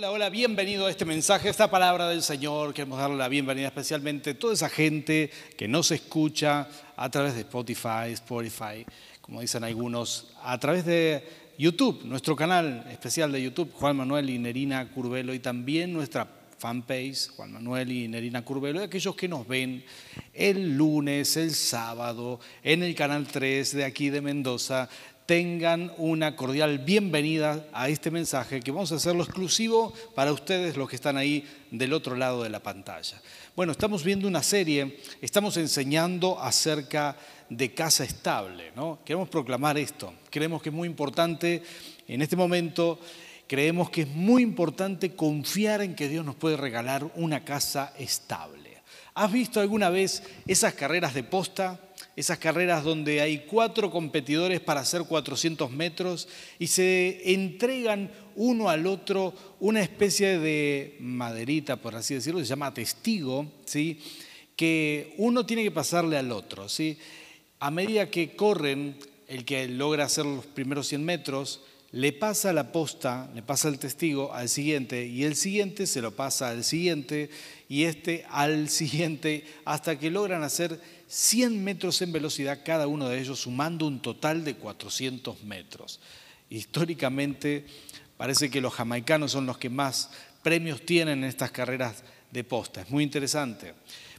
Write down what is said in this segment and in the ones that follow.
Hola, hola, bienvenido a este mensaje, a esta palabra del Señor. Queremos darle la bienvenida especialmente a toda esa gente que nos escucha a través de Spotify, Spotify, como dicen algunos, a través de YouTube, nuestro canal especial de YouTube, Juan Manuel y Nerina Curvelo, y también nuestra fanpage, Juan Manuel y Nerina Curvelo, y aquellos que nos ven el lunes, el sábado, en el canal 3 de aquí de Mendoza, tengan una cordial bienvenida a este mensaje que vamos a hacerlo exclusivo para ustedes los que están ahí del otro lado de la pantalla. Bueno, estamos viendo una serie, estamos enseñando acerca de casa estable, ¿no? Queremos proclamar esto, creemos que es muy importante en este momento, creemos que es muy importante confiar en que Dios nos puede regalar una casa estable. ¿Has visto alguna vez esas carreras de posta? Esas carreras donde hay cuatro competidores para hacer 400 metros y se entregan uno al otro una especie de maderita, por así decirlo, se llama testigo, ¿sí? que uno tiene que pasarle al otro. ¿sí? A medida que corren, el que logra hacer los primeros 100 metros, le pasa la posta, le pasa el testigo al siguiente y el siguiente se lo pasa al siguiente y este al siguiente hasta que logran hacer 100 metros en velocidad cada uno de ellos, sumando un total de 400 metros. Históricamente parece que los jamaicanos son los que más premios tienen en estas carreras de posta. Es muy interesante.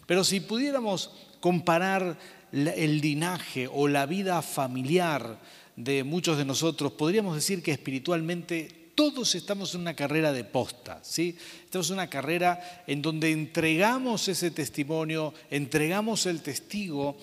Pero si pudiéramos comparar el linaje o la vida familiar, de muchos de nosotros, podríamos decir que espiritualmente todos estamos en una carrera de posta, ¿sí? Estamos en una carrera en donde entregamos ese testimonio, entregamos el testigo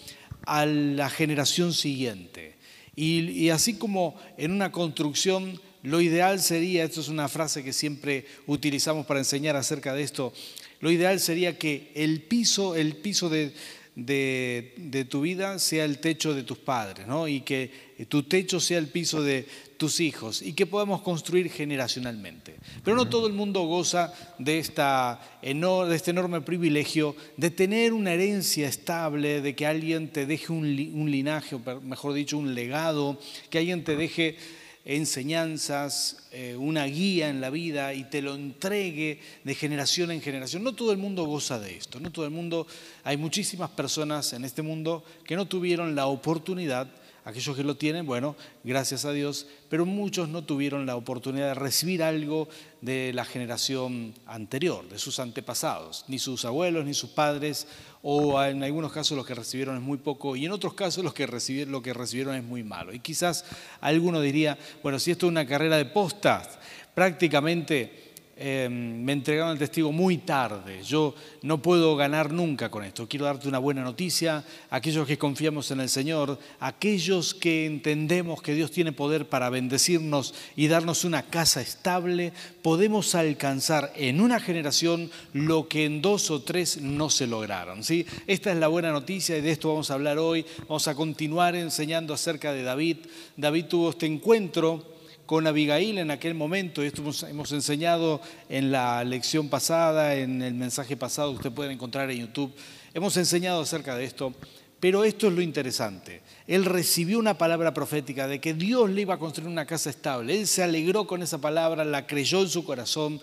a la generación siguiente. Y, así como en una construcción, lo ideal sería, esto es una frase que siempre utilizamos para enseñar acerca de esto, lo ideal sería que el piso, el piso de, de, tu vida sea el techo de tus padres, ¿no? y que tu techo sea el piso de tus hijos, y que podamos construir generacionalmente. Pero no todo el mundo goza de, esta, de este enorme privilegio de tener una herencia estable, de que alguien te deje un, linaje, o mejor dicho, un legado, que alguien te deje enseñanzas, eh, una guía en la vida y te lo entregue de generación en generación. No todo el mundo goza de esto, no todo el mundo, hay muchísimas personas en este mundo que no tuvieron la oportunidad Aquellos que lo tienen, bueno, gracias a Dios, pero muchos no tuvieron la oportunidad de recibir algo de la generación anterior, de sus antepasados, ni sus abuelos, ni sus padres, o en algunos casos los que recibieron es muy poco, y en otros casos los que lo que recibieron es muy malo. Y quizás alguno diría, bueno, si esto es una carrera de postas, prácticamente Em, me entregaron el testigo muy tarde. Yo no puedo ganar nunca con esto. Quiero darte una buena noticia. Aquellos que confiamos en el Señor, aquellos que entendemos que Dios tiene poder para bendecirnos y darnos una casa estable, podemos alcanzar en una generación lo que en dos o tres no se lograron. ¿sí? Esta es la buena noticia y de esto vamos a hablar hoy. Vamos a continuar enseñando acerca de David. David tuvo este encuentro con Abigail en aquel momento, esto hemos, enseñado en la lección pasada, en el mensaje pasado, usted puede encontrar en YouTube, hemos enseñado acerca de esto, pero esto es lo interesante. Él recibió una palabra profética de que Dios le iba a construir una casa estable, él se alegró con esa palabra, la creyó en su corazón,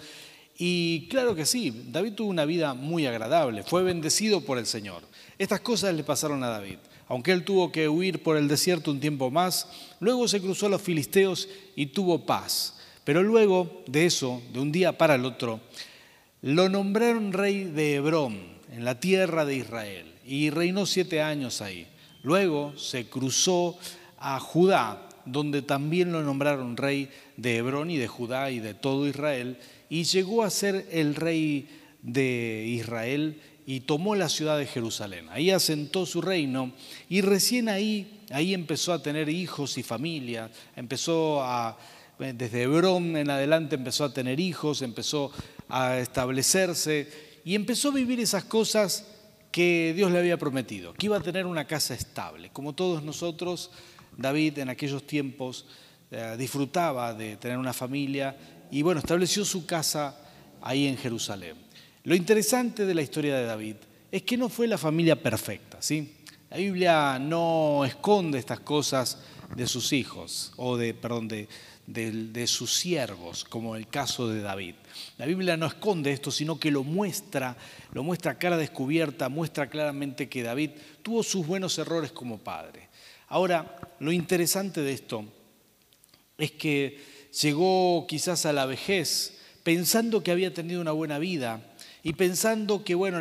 y claro que sí, David tuvo una vida muy agradable, fue bendecido por el Señor. Estas cosas le pasaron a David aunque él tuvo que huir por el desierto un tiempo más, luego se cruzó a los filisteos y tuvo paz. Pero luego de eso, de un día para el otro, lo nombraron rey de Hebrón, en la tierra de Israel, y reinó siete años ahí. Luego se cruzó a Judá, donde también lo nombraron rey de Hebrón y de Judá y de todo Israel, y llegó a ser el rey de Israel y tomó la ciudad de Jerusalén. Ahí asentó su reino y recién ahí, ahí empezó a tener hijos y familia, empezó a, desde Hebrón en adelante empezó a tener hijos, empezó a establecerse y empezó a vivir esas cosas que Dios le había prometido, que iba a tener una casa estable. Como todos nosotros, David en aquellos tiempos eh, disfrutaba de tener una familia y bueno, estableció su casa ahí en Jerusalén. Lo interesante de la historia de David es que no fue la familia perfecta, ¿sí? La Biblia no esconde estas cosas de sus hijos, o de, perdón, de, de, sus siervos, como el caso de David. La Biblia no esconde esto, sino que lo muestra, lo muestra cara descubierta, muestra claramente que David tuvo sus buenos errores como padre. Ahora, lo interesante de esto es que llegó quizás a la vejez pensando que había tenido una buena vida y pensando que, bueno,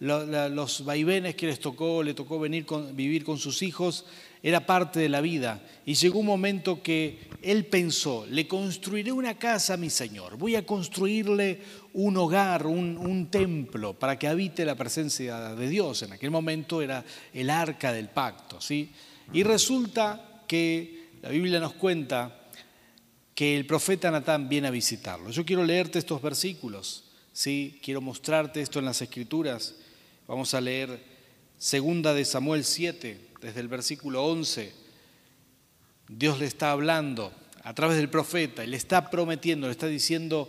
los vaivenes que les tocó, le tocó venir vivir con sus hijos, era parte de la vida. Y llegó un momento que él pensó, le construiré una casa a mi Señor, voy a construirle un hogar, un, templo, para que habite la presencia de Dios. En aquel momento era el arca del pacto. ¿sí? Y resulta que la Biblia nos cuenta que el profeta Natán viene a visitarlo. Yo quiero leerte estos versículos, ¿sí? quiero mostrarte esto en las escrituras. Vamos a leer segunda de Samuel 7, desde el versículo 11, Dios le está hablando a través del profeta y le está prometiendo, le está diciendo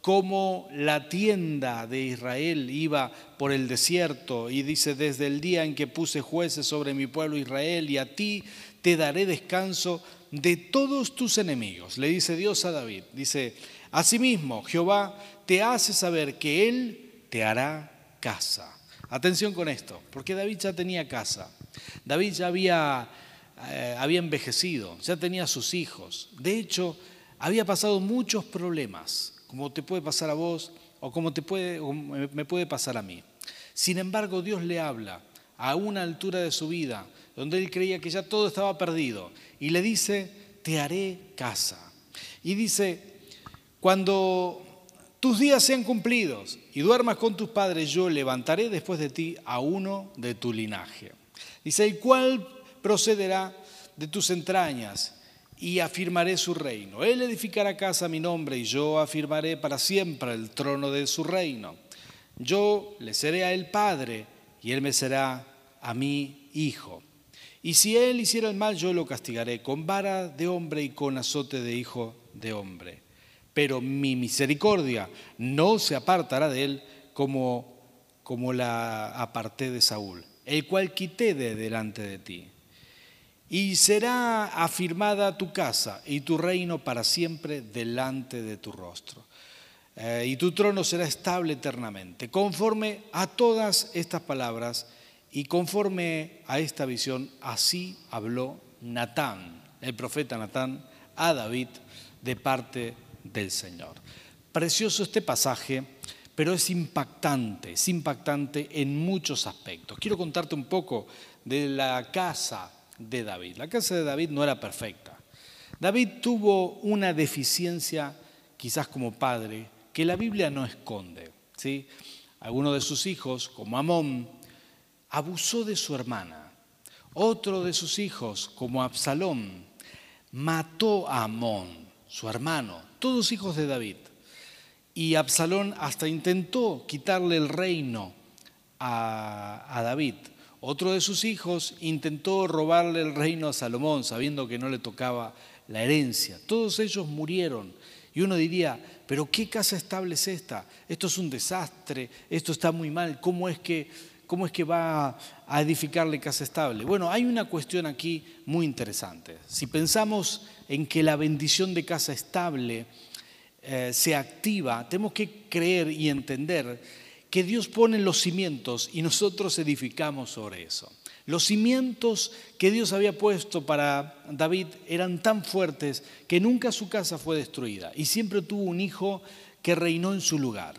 cómo la tienda de Israel iba por el desierto y dice, desde el día en que puse jueces sobre mi pueblo Israel y a ti te daré descanso de todos tus enemigos, le dice Dios a David. Dice, asimismo, Jehová te hace saber que Él te hará casa. Atención con esto, porque David ya tenía casa. David ya había, eh, había envejecido, ya tenía sus hijos. De hecho, había pasado muchos problemas, como te puede pasar a vos o como te puede, me puede pasar a mí. Sin embargo, Dios le habla a una altura de su vida, donde él creía que ya todo estaba perdido, y le dice, te haré casa. Y dice, cuando tus días sean cumplidos y duermas con tus padres, yo levantaré después de ti a uno de tu linaje. Dice, el cual procederá de tus entrañas y afirmaré su reino. Él edificará casa a mi nombre y yo afirmaré para siempre el trono de su reino. Yo le seré a él padre y él me será a mí hijo. Y si él hiciera el mal, yo lo castigaré con vara de hombre y con azote de hijo de hombre. Pero mi misericordia no se apartará de él como, como la aparté de Saúl el cual quité de delante de ti. Y será afirmada tu casa y tu reino para siempre delante de tu rostro. Eh, y tu trono será estable eternamente. Conforme a todas estas palabras y conforme a esta visión, así habló Natán, el profeta Natán, a David de parte del Señor. Precioso este pasaje pero es impactante, es impactante en muchos aspectos. Quiero contarte un poco de la casa de David. La casa de David no era perfecta. David tuvo una deficiencia, quizás como padre, que la Biblia no esconde. ¿sí? Alguno de sus hijos, como Amón, abusó de su hermana. Otro de sus hijos, como Absalón, mató a Amón, su hermano, todos hijos de David. Y Absalón hasta intentó quitarle el reino a, David. Otro de sus hijos intentó robarle el reino a Salomón, sabiendo que no le tocaba la herencia. Todos ellos murieron. Y uno diría, pero ¿qué casa estable es esta? Esto es un desastre, esto está muy mal, ¿cómo es que, cómo es que va a edificarle casa estable? Bueno, hay una cuestión aquí muy interesante. Si pensamos en que la bendición de casa estable eh, se activa, tenemos que creer y entender que Dios pone los cimientos y nosotros edificamos sobre eso. Los cimientos que Dios había puesto para David eran tan fuertes que nunca su casa fue destruida y siempre tuvo un hijo que reinó en su lugar.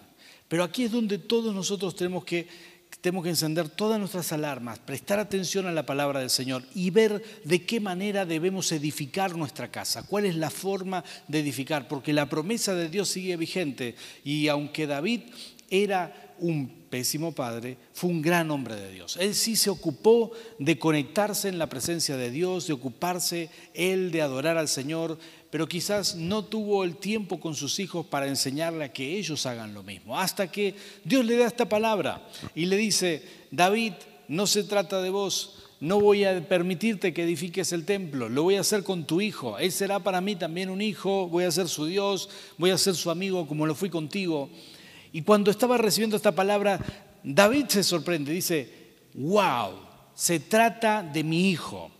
Pero aquí es donde todos nosotros tenemos que tenemos que encender todas nuestras alarmas, prestar atención a la palabra del Señor y ver de qué manera debemos edificar nuestra casa, cuál es la forma de edificar, porque la promesa de Dios sigue vigente y aunque David era un pésimo padre, fue un gran hombre de Dios. Él sí se ocupó de conectarse en la presencia de Dios, de ocuparse él de adorar al Señor, pero quizás no tuvo el tiempo con sus hijos para enseñarle a que ellos hagan lo mismo. Hasta que Dios le da esta palabra y le dice, David, no se trata de vos, no voy a permitirte que edifiques el templo, lo voy a hacer con tu hijo. Él será para mí también un hijo, voy a ser su Dios, voy a ser su amigo como lo fui contigo. Y cuando estaba recibiendo esta palabra, David se sorprende, dice, wow, se trata de mi hijo.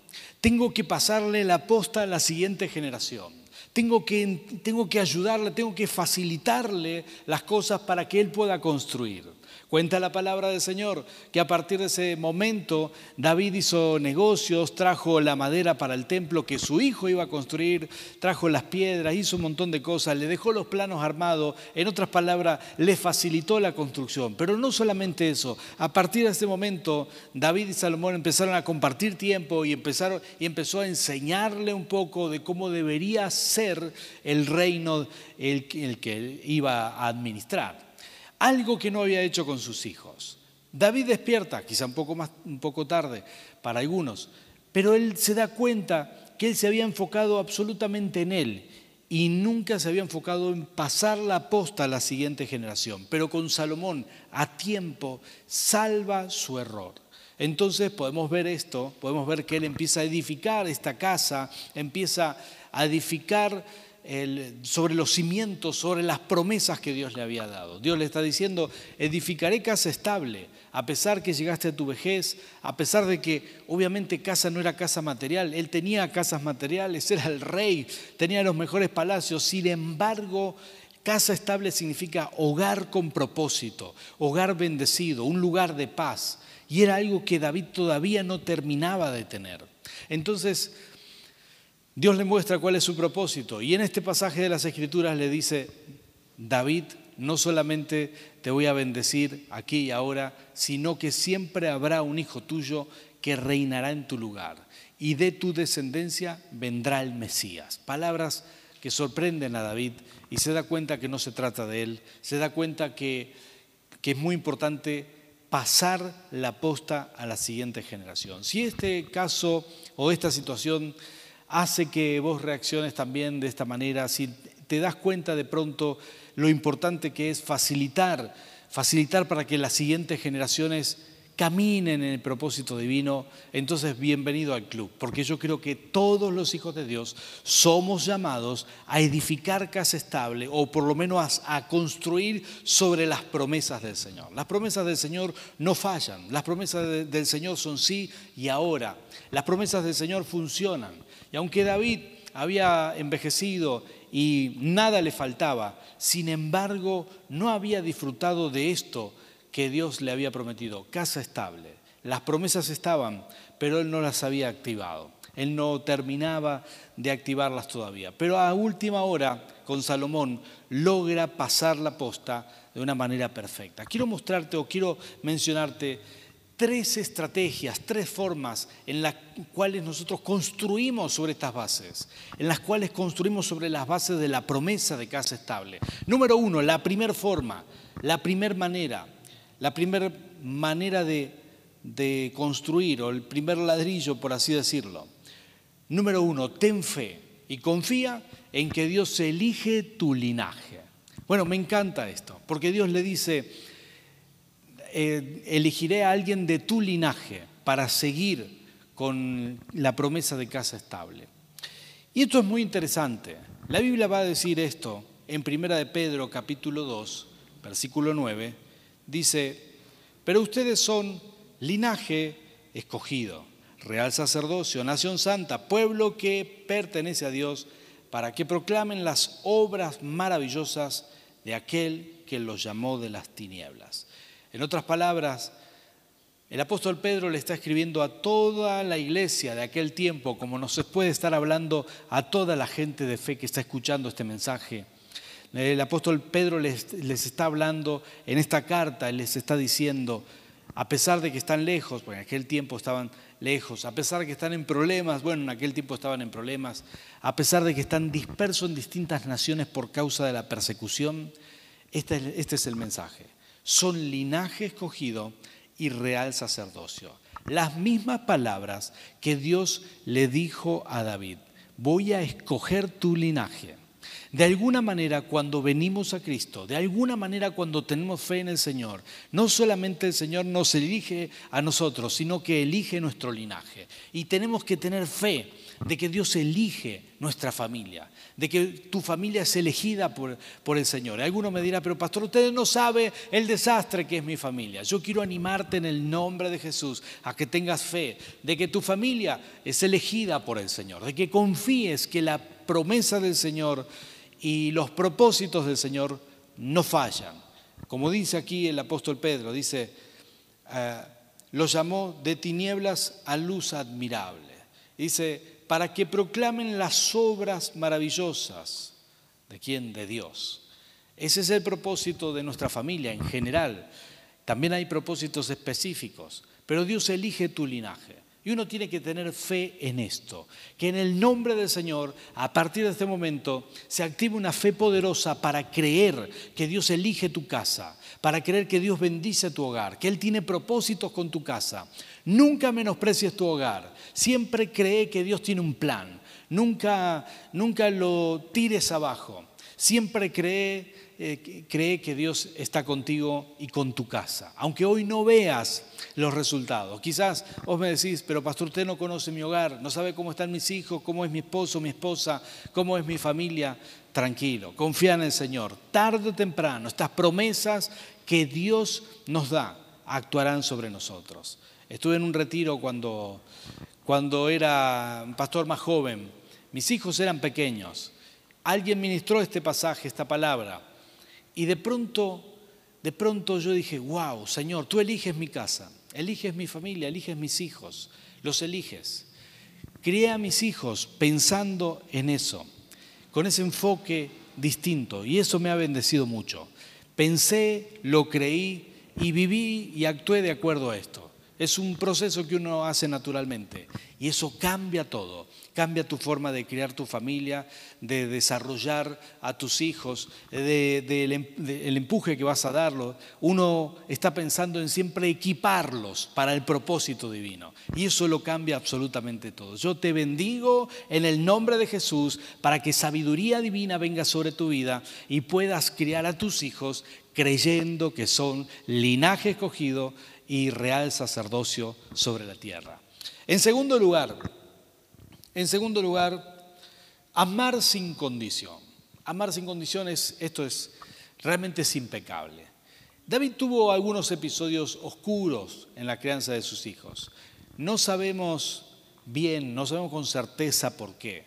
Tengo que pasarle la posta a la siguiente generación. Tengo que, tengo que ayudarle, tengo que facilitarle las cosas para que él pueda construir. Cuenta la palabra del Señor que a partir de ese momento David hizo negocios, trajo la madera para el templo que su hijo iba a construir, trajo las piedras, hizo un montón de cosas, le dejó los planos armados, en otras palabras, le facilitó la construcción. Pero no solamente eso, a partir de ese momento David y Salomón empezaron a compartir tiempo y, empezaron, y empezó a enseñarle un poco de cómo debería ser el reino el, el que iba a administrar algo que no había hecho con sus hijos. David despierta, quizá un poco, más, un poco tarde para algunos, pero él se da cuenta que él se había enfocado absolutamente en él y nunca se había enfocado en pasar la posta a la siguiente generación. Pero con Salomón, a tiempo, salva su error. Entonces podemos ver esto, podemos ver que él empieza a edificar esta casa, empieza a edificar sobre los cimientos, sobre las promesas que Dios le había dado. Dios le está diciendo, edificaré casa estable, a pesar que llegaste a tu vejez, a pesar de que obviamente casa no era casa material, él tenía casas materiales, era el rey, tenía los mejores palacios, sin embargo, casa estable significa hogar con propósito, hogar bendecido, un lugar de paz, y era algo que David todavía no terminaba de tener. Entonces, Dios le muestra cuál es su propósito. Y en este pasaje de las Escrituras le dice, David, no solamente te voy a bendecir aquí y ahora, sino que siempre habrá un hijo tuyo que reinará en tu lugar. Y de tu descendencia vendrá el Mesías. Palabras que sorprenden a David y se da cuenta que no se trata de él, se da cuenta que, que es muy importante pasar la posta a la siguiente generación. Si este caso o esta situación hace que vos reacciones también de esta manera, si te das cuenta de pronto lo importante que es facilitar, facilitar para que las siguientes generaciones caminen en el propósito divino, entonces bienvenido al club, porque yo creo que todos los hijos de Dios somos llamados a edificar casa estable o por lo menos a, construir sobre las promesas del Señor. Las promesas del Señor no fallan, las promesas del Señor son sí y ahora, las promesas del Señor funcionan. Y aunque David había envejecido y nada le faltaba, sin embargo no había disfrutado de esto que Dios le había prometido, casa estable. Las promesas estaban, pero él no las había activado. Él no terminaba de activarlas todavía. Pero a última hora, con Salomón, logra pasar la posta de una manera perfecta. Quiero mostrarte o quiero mencionarte tres estrategias, tres formas en las cuales nosotros construimos sobre estas bases, en las cuales construimos sobre las bases de la promesa de casa estable. Número uno, la primera forma, la primera manera, la primera manera de, de construir, o el primer ladrillo, por así decirlo. Número uno, ten fe y confía en que Dios elige tu linaje. Bueno, me encanta esto, porque Dios le dice, eh, elegiré a alguien de tu linaje para seguir con la promesa de casa estable. Y esto es muy interesante. La Biblia va a decir esto en Primera de Pedro capítulo 2, versículo 9. Dice, pero ustedes son linaje escogido, real sacerdocio, nación santa, pueblo que pertenece a Dios, para que proclamen las obras maravillosas de aquel que los llamó de las tinieblas. En otras palabras, el apóstol Pedro le está escribiendo a toda la iglesia de aquel tiempo, como nos puede estar hablando a toda la gente de fe que está escuchando este mensaje. El apóstol Pedro les, está hablando en esta carta, les está diciendo, a pesar de que están lejos, porque en aquel tiempo estaban lejos, a pesar de que están en problemas, bueno, en aquel tiempo estaban en problemas, a pesar de que están dispersos en distintas naciones por causa de la persecución, este, este es el mensaje son linaje escogido y real sacerdocio. Las mismas palabras que Dios le dijo a David, voy a escoger tu linaje. De alguna manera cuando venimos a Cristo, de alguna manera cuando tenemos fe en el Señor, no solamente el Señor nos elige a nosotros, sino que elige nuestro linaje. Y tenemos que tener fe de que Dios elige nuestra familia, de que tu familia es elegida por, por el Señor. Alguno me dirá, pero pastor, usted no sabe el desastre que es mi familia. Yo quiero animarte en el nombre de Jesús a que tengas fe de que tu familia es elegida por el Señor, de que confíes que la promesas del Señor y los propósitos del Señor no fallan. Como dice aquí el apóstol Pedro, dice, eh, lo llamó de tinieblas a luz admirable. Dice, para que proclamen las obras maravillosas. ¿De quién? De Dios. Ese es el propósito de nuestra familia en general. También hay propósitos específicos, pero Dios elige tu linaje. Y uno tiene que tener fe en esto, que en el nombre del Señor, a partir de este momento, se active una fe poderosa para creer que Dios elige tu casa, para creer que Dios bendice tu hogar, que Él tiene propósitos con tu casa. Nunca menosprecies tu hogar, siempre cree que Dios tiene un plan, nunca, nunca lo tires abajo, siempre cree eh, cree que Dios está contigo y con tu casa. Aunque hoy no veas los resultados. Quizás vos me decís, pero pastor, usted no conoce mi hogar, no sabe cómo están mis hijos, cómo es mi esposo, mi esposa, cómo es mi familia. Tranquilo, confía en el Señor. Tarde o temprano, estas promesas que Dios nos da actuarán sobre nosotros. Estuve en un retiro cuando, cuando era un pastor más joven. Mis hijos eran pequeños. Alguien ministró este pasaje, esta palabra. Y de pronto, de pronto yo dije, wow, Señor, tú eliges mi casa, eliges mi familia, eliges mis hijos, los eliges. Crié a mis hijos pensando en eso, con ese enfoque distinto, y eso me ha bendecido mucho. Pensé, lo creí y viví y actué de acuerdo a esto. Es un proceso que uno hace naturalmente y eso cambia todo. Cambia tu forma de criar tu familia, de desarrollar a tus hijos, del em, empuje que vas a darlo. Uno está pensando en siempre equiparlos para el propósito divino y eso lo cambia absolutamente todo. Yo te bendigo en el nombre de Jesús para que sabiduría divina venga sobre tu vida y puedas criar a tus hijos creyendo que son linaje escogido y real sacerdocio sobre la tierra. En segundo lugar, en segundo lugar, amar sin condición. Amar sin condiciones, esto es realmente es impecable. David tuvo algunos episodios oscuros en la crianza de sus hijos. No sabemos bien, no sabemos con certeza por qué,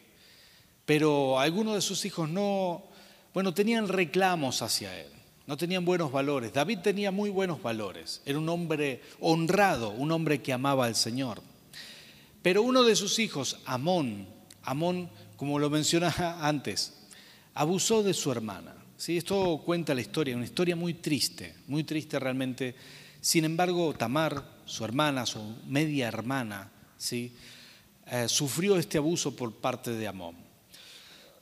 pero algunos de sus hijos no, bueno, tenían reclamos hacia él no tenían buenos valores. David tenía muy buenos valores, era un hombre honrado, un hombre que amaba al Señor. Pero uno de sus hijos, Amón, Amón, como lo mencionaba antes, abusó de su hermana. ¿sí? Esto cuenta la historia, una historia muy triste, muy triste realmente. Sin embargo, Tamar, su hermana, su media hermana, ¿sí? Eh, sufrió este abuso por parte de Amón.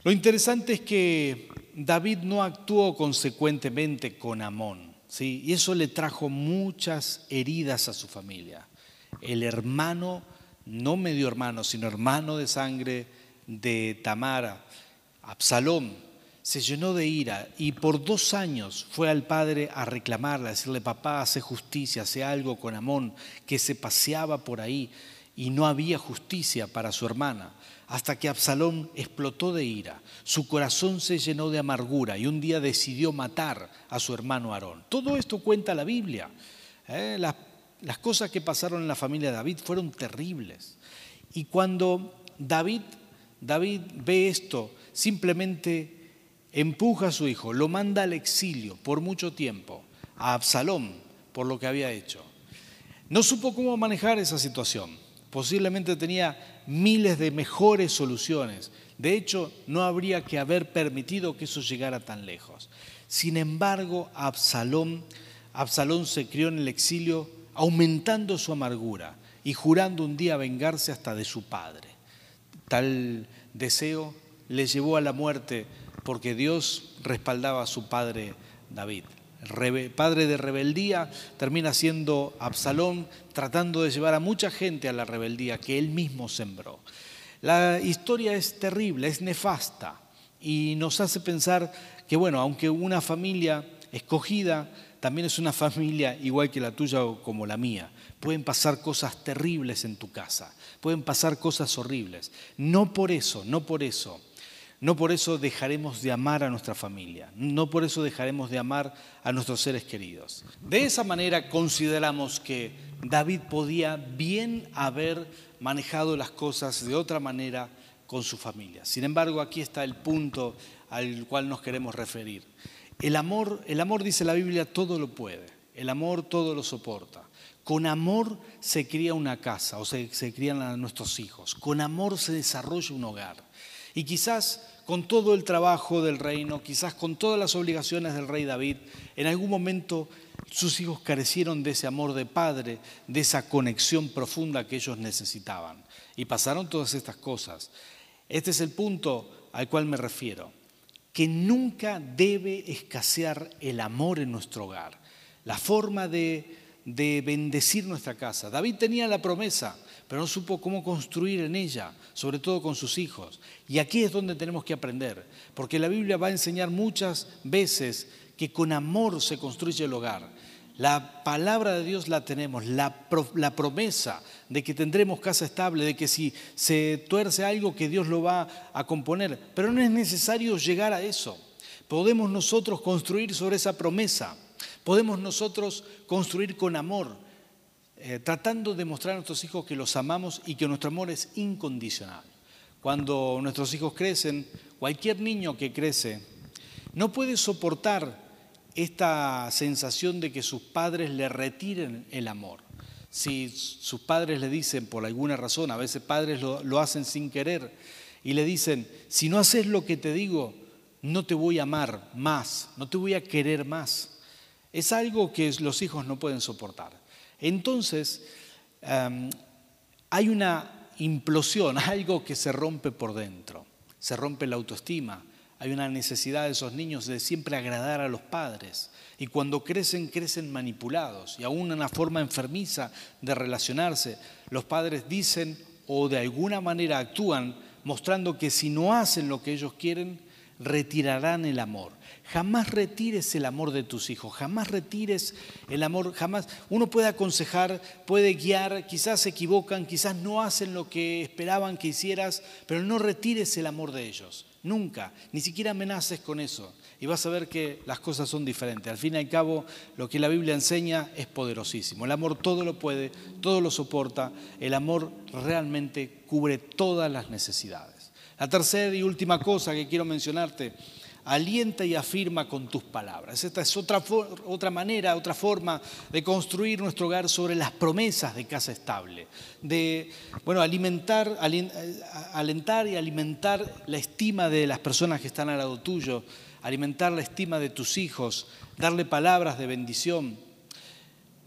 Lo interesante es que David no actuó consecuentemente con Amón, ¿sí? y eso le trajo muchas heridas a su familia. El hermano, no medio hermano, sino hermano de sangre de Tamara, Absalón, se llenó de ira y por dos años fue al padre a reclamarle, a decirle, papá, hace justicia, hace algo con Amón, que se paseaba por ahí y no había justicia para su hermana hasta que Absalón explotó de ira. Su corazón se llenó de amargura y un día decidió matar a su hermano Aarón. Todo esto cuenta la Biblia. ¿eh? Las, las cosas que pasaron en la familia de David fueron terribles. Y cuando David, David ve esto, simplemente empuja a su hijo, lo manda al exilio por mucho tiempo, a Absalón, por lo que había hecho. No supo cómo manejar esa situación. Posiblemente tenía miles de mejores soluciones. De hecho, no habría que haber permitido que eso llegara tan lejos. Sin embargo, Absalón, Absalón se crió en el exilio aumentando su amargura y jurando un día vengarse hasta de su padre. Tal deseo le llevó a la muerte porque Dios respaldaba a su padre David padre de rebeldía, termina siendo Absalón, tratando de llevar a mucha gente a la rebeldía que él mismo sembró. La historia es terrible, es nefasta y nos hace pensar que, bueno, aunque una familia escogida también es una familia igual que la tuya o como la mía, pueden pasar cosas terribles en tu casa, pueden pasar cosas horribles. No por eso, no por eso no por eso dejaremos de amar a nuestra familia, no por eso dejaremos de amar a nuestros seres queridos. De esa manera consideramos que David podía bien haber manejado las cosas de otra manera con su familia. Sin embargo, aquí está el punto al cual nos queremos referir. El amor, el amor dice la Biblia, todo lo puede. El amor todo lo soporta. Con amor se cría una casa o se, se crían nuestros hijos. Con amor se desarrolla un hogar. Y quizás con todo el trabajo del reino, quizás con todas las obligaciones del rey David, en algún momento sus hijos carecieron de ese amor de padre, de esa conexión profunda que ellos necesitaban. Y pasaron todas estas cosas. Este es el punto al cual me refiero, que nunca debe escasear el amor en nuestro hogar, la forma de, de bendecir nuestra casa. David tenía la promesa, pero no supo cómo construir en ella, sobre todo con sus hijos. Y aquí es donde tenemos que aprender, porque la Biblia va a enseñar muchas veces que con amor se construye el hogar. La palabra de Dios la tenemos, la, promesa de que tendremos casa estable, de que si se tuerce algo que Dios lo va a componer. Pero no es necesario llegar a eso. Podemos nosotros construir sobre esa promesa. Podemos nosotros construir con amor, eh, tratando de mostrar a nuestros hijos que los amamos y que nuestro amor es incondicional. Cuando nuestros hijos crecen, cualquier niño que crece no puede soportar esta sensación de que sus padres le retiren el amor. Si sus padres le dicen por alguna razón, a veces padres lo, hacen sin querer, y le dicen, si no haces lo que te digo, no te voy a amar más, no te voy a querer más. Es algo que los hijos no pueden soportar. Entonces, hay una implosión, algo que se rompe por dentro. Se rompe la autoestima, hay una necesidad de esos niños de siempre agradar a los padres. Y cuando crecen, crecen manipulados y aún una forma enfermiza de relacionarse. Los padres dicen o de alguna manera actúan mostrando que si no hacen lo que ellos quieren, retirarán el amor. Jamás retires el amor de tus hijos, jamás retires el amor, jamás. Uno puede aconsejar, puede guiar, quizás se equivocan, quizás no hacen lo que esperaban que hicieras, pero no retires el amor de ellos. Nunca, ni siquiera amenaces con eso. Y vas a ver que las cosas son diferentes. Al fin y al cabo, lo que la Biblia enseña es poderosísimo. El amor todo lo puede, todo lo soporta. El amor realmente cubre todas las necesidades. La tercera y última cosa que quiero mencionarte alienta y afirma con tus palabras. Esta es otra, otra manera, otra forma de construir nuestro hogar sobre las promesas de casa estable, de bueno, alimentar, alentar y alimentar la estima de las personas que están al lado tuyo, alimentar la estima de tus hijos, darle palabras de bendición.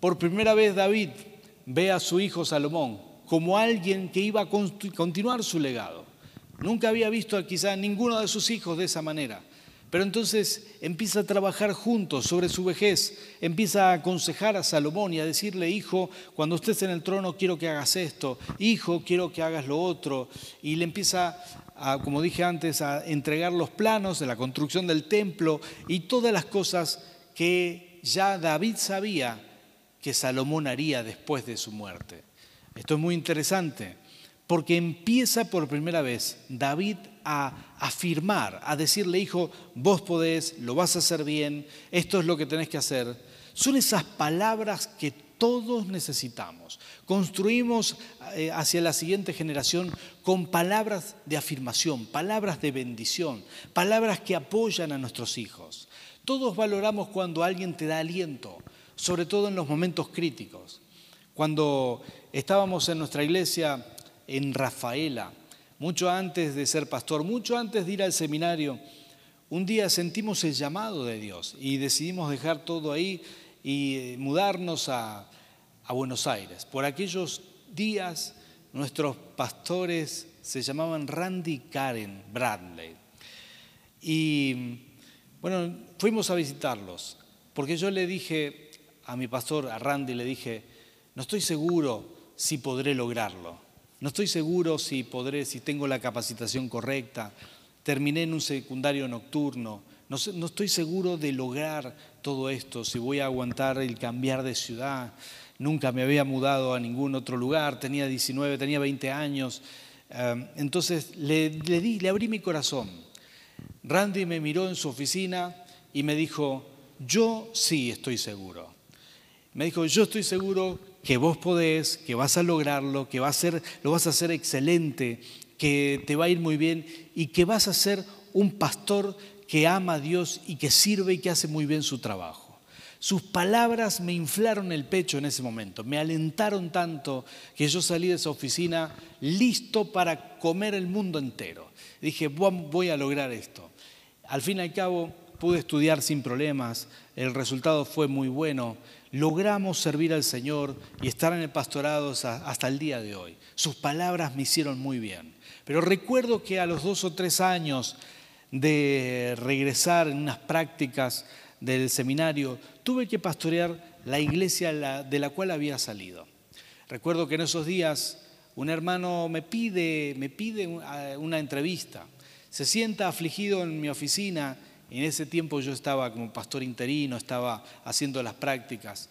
Por primera vez David ve a su hijo Salomón como alguien que iba a continuar su legado. Nunca había visto quizá ninguno de sus hijos de esa manera. Pero entonces empieza a trabajar juntos sobre su vejez, empieza a aconsejar a Salomón y a decirle, hijo, cuando estés en el trono quiero que hagas esto, hijo, quiero que hagas lo otro. Y le empieza, como dije antes, a entregar los planos de la construcción del templo y todas las cosas que ya David sabía que Salomón haría después de su muerte. Esto es muy interesante porque empieza por primera vez David a afirmar, a decirle, hijo, vos podés, lo vas a hacer bien, esto es lo que tenés que hacer. Son esas palabras que todos necesitamos. Construimos eh, hacia la siguiente generación con palabras de afirmación, palabras de bendición, palabras que apoyan a nuestros hijos. Todos valoramos cuando alguien te da aliento, sobre todo en los momentos críticos. Cuando estábamos en nuestra iglesia en Rafaela, mucho antes de ser pastor, mucho antes de ir al seminario, un día sentimos el llamado de Dios y decidimos dejar todo ahí y eh, mudarnos a, Buenos Aires. Por aquellos días nuestros pastores se llamaban Randy Karen Bradley. Y bueno, fuimos a visitarlos, porque yo le dije a mi pastor, a Randy, le dije, no estoy seguro si podré lograrlo. No estoy seguro si podré, si tengo la capacitación correcta. Terminé en un secundario nocturno. No, no, estoy seguro de lograr todo esto, si voy a aguantar el cambiar de ciudad. Nunca me había mudado a ningún otro lugar, tenía 19, tenía 20 años. Em, entonces le, le, di, le abrí mi corazón. Randy me miró en su oficina y me dijo, yo sí estoy seguro. Me dijo, yo estoy seguro que vos podés, que vas a lograrlo, que va a ser, lo vas a hacer excelente, que te va a ir muy bien y que vas a ser un pastor que ama a Dios y que sirve y que hace muy bien su trabajo. Sus palabras me inflaron el pecho en ese momento, me alentaron tanto que yo salí de esa oficina listo para comer el mundo entero. Dije, voy a lograr esto. Al fin y al cabo, pude estudiar sin problemas, el resultado fue muy bueno, logramos servir al Señor y estar en el pastorado hasta el día de hoy. Sus palabras me hicieron muy bien. Pero recuerdo que a los dos o tres años de regresar en unas prácticas del seminario, tuve que pastorear la iglesia de la cual había salido. Recuerdo que en esos días un hermano me pide, me pide una entrevista. Se sienta afligido en mi oficina. En ese tiempo yo estaba como pastor interino, estaba haciendo las prácticas.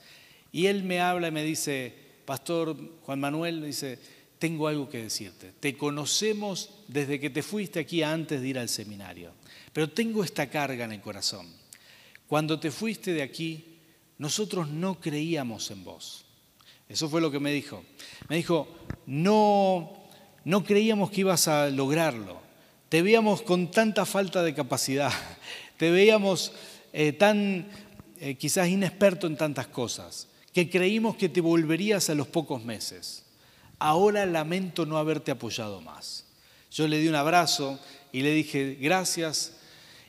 Y él me habla y me dice, Pastor Juan Manuel, dice, tengo algo que decirte. Te conocemos desde que te fuiste aquí antes de ir al seminario, pero tengo esta carga en el corazón. Cuando te fuiste de aquí, nosotros no creíamos en vos. Eso fue lo que me dijo. Me dijo, no, no creíamos que ibas a lograrlo. Te veíamos con tanta falta de capacidad. Te veíamos eh, tan eh, quizás inexperto en tantas cosas, que creímos que te volverías a los pocos meses ahora lamento no haberte apoyado más. Yo le di un abrazo y le dije, gracias.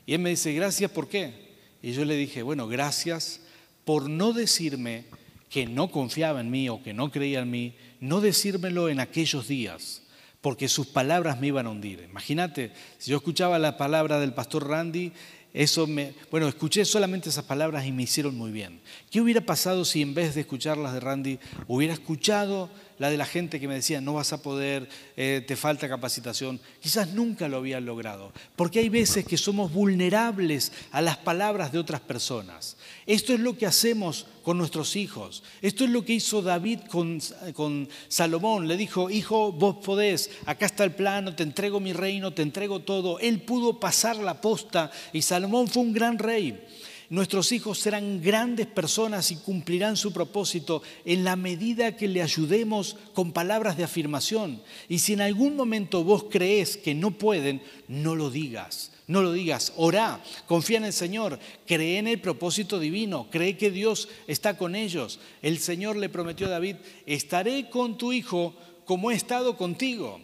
Y él me dice, gracias, ¿por qué? Y yo le dije, bueno, gracias por no decirme que no confiaba en mí o que no creía en mí, no decírmelo en aquellos días, porque sus palabras me iban a hundir. Imagínate, si yo escuchaba la palabra del pastor Randy, eso me, bueno, escuché solamente esas palabras y me hicieron muy bien. ¿Qué hubiera pasado si en vez de escuchar las de Randy hubiera escuchado la de la gente que me decía, no vas a poder, eh, te falta capacitación. Quizás nunca lo habían logrado, porque hay veces que somos vulnerables a las palabras de otras personas. Esto es lo que hacemos con nuestros hijos. Esto es lo que hizo David con, con Salomón. Le dijo, hijo, vos podés, acá está el plano, te entrego mi reino, te entrego todo. Él pudo pasar la posta y Salomón fue un gran rey. Nuestros hijos serán grandes personas y cumplirán su propósito en la medida que le ayudemos con palabras de afirmación. Y si en algún momento vos crees que no pueden, no lo digas. No lo digas, orá, confía en el Señor, cree en el propósito divino, cree que Dios está con ellos. El Señor le prometió a David, estaré con tu hijo como he estado contigo,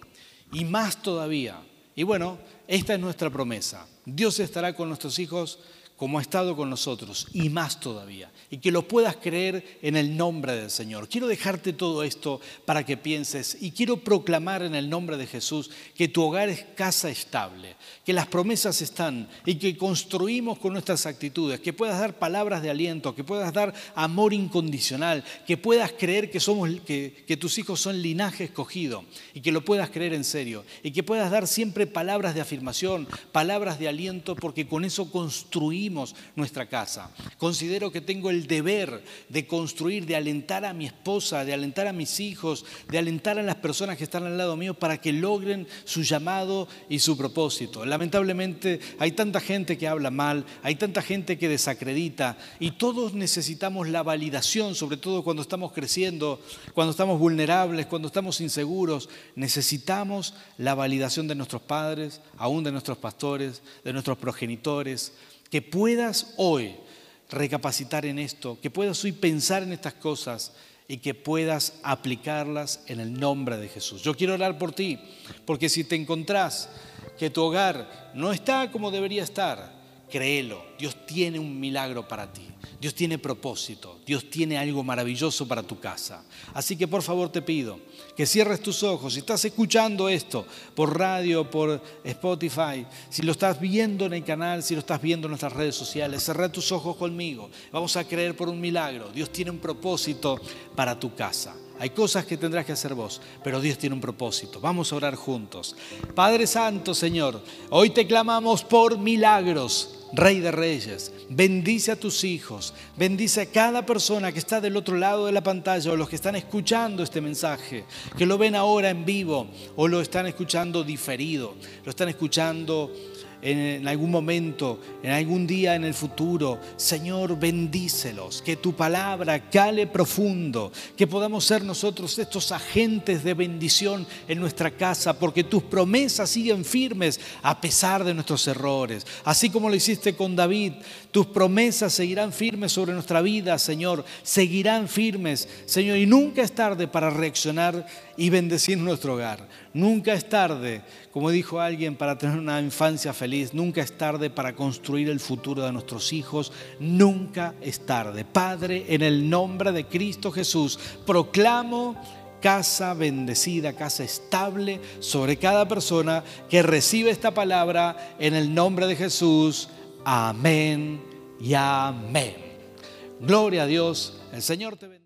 y más todavía. Y bueno, esta es nuestra promesa. Dios estará con nuestros hijos como ha estado con nosotros y más todavía, y que lo puedas creer en el nombre del Señor. Quiero dejarte todo esto para que pienses y quiero proclamar en el nombre de Jesús que tu hogar es casa estable, que las promesas están y que construimos con nuestras actitudes, que puedas dar palabras de aliento, que puedas dar amor incondicional, que puedas creer que, somos, que, tus hijos son linaje escogido y que lo puedas creer en serio y que puedas dar siempre palabras de afirmación, palabras de aliento, porque con eso construimos nuestra casa. Considero que tengo el deber de construir, de alentar a mi esposa, de alentar a mis hijos, de alentar a las personas que están al lado mío para que logren su llamado y su propósito. Lamentablemente hay tanta gente que habla mal, hay tanta gente que desacredita y todos necesitamos la validación, sobre todo cuando estamos creciendo, cuando estamos vulnerables, cuando estamos inseguros. Necesitamos la validación de nuestros padres, aún de nuestros pastores, de nuestros progenitores que puedas hoy recapacitar en esto, que puedas hoy pensar en estas cosas y que puedas aplicarlas en el nombre de Jesús. Yo quiero orar por ti, porque si te encontrás que tu hogar no está como debería estar, créelo, Dios tiene un milagro para ti. Dios tiene propósito, Dios tiene algo maravilloso para tu casa. Así que por favor te pido que cierres tus ojos. Si estás escuchando esto por radio, por Spotify, si lo estás viendo en el canal, si lo estás viendo en nuestras redes sociales, cerra tus ojos conmigo. Vamos a creer por un milagro. Dios tiene un propósito para tu casa. Hay cosas que tendrás que hacer vos, pero Dios tiene un propósito. Vamos a orar juntos. Padre Santo, Señor, hoy te clamamos por milagros. Rey de Reyes, bendice a tus hijos, bendice a cada persona que está del otro lado de la pantalla o los que están escuchando este mensaje, que lo ven ahora en vivo o lo están escuchando diferido, lo están escuchando en algún momento, en algún día en el futuro. Señor, bendícelos, que tu palabra cale profundo, que podamos ser nosotros estos agentes de bendición en nuestra casa, porque tus promesas siguen firmes a pesar de nuestros errores. Así como lo hiciste con David, tus promesas seguirán firmes sobre nuestra vida, Señor, seguirán firmes, Señor, y nunca es tarde para reaccionar y bendecir nuestro hogar. Nunca es tarde, como dijo alguien, para tener una infancia feliz. Nunca es tarde para construir el futuro de nuestros hijos. Nunca es tarde. Padre, en el nombre de Cristo Jesús, proclamo casa bendecida, casa estable sobre cada persona que recibe esta palabra en el nombre de Jesús. Amén y amén. Gloria a Dios. El Señor te bendiga.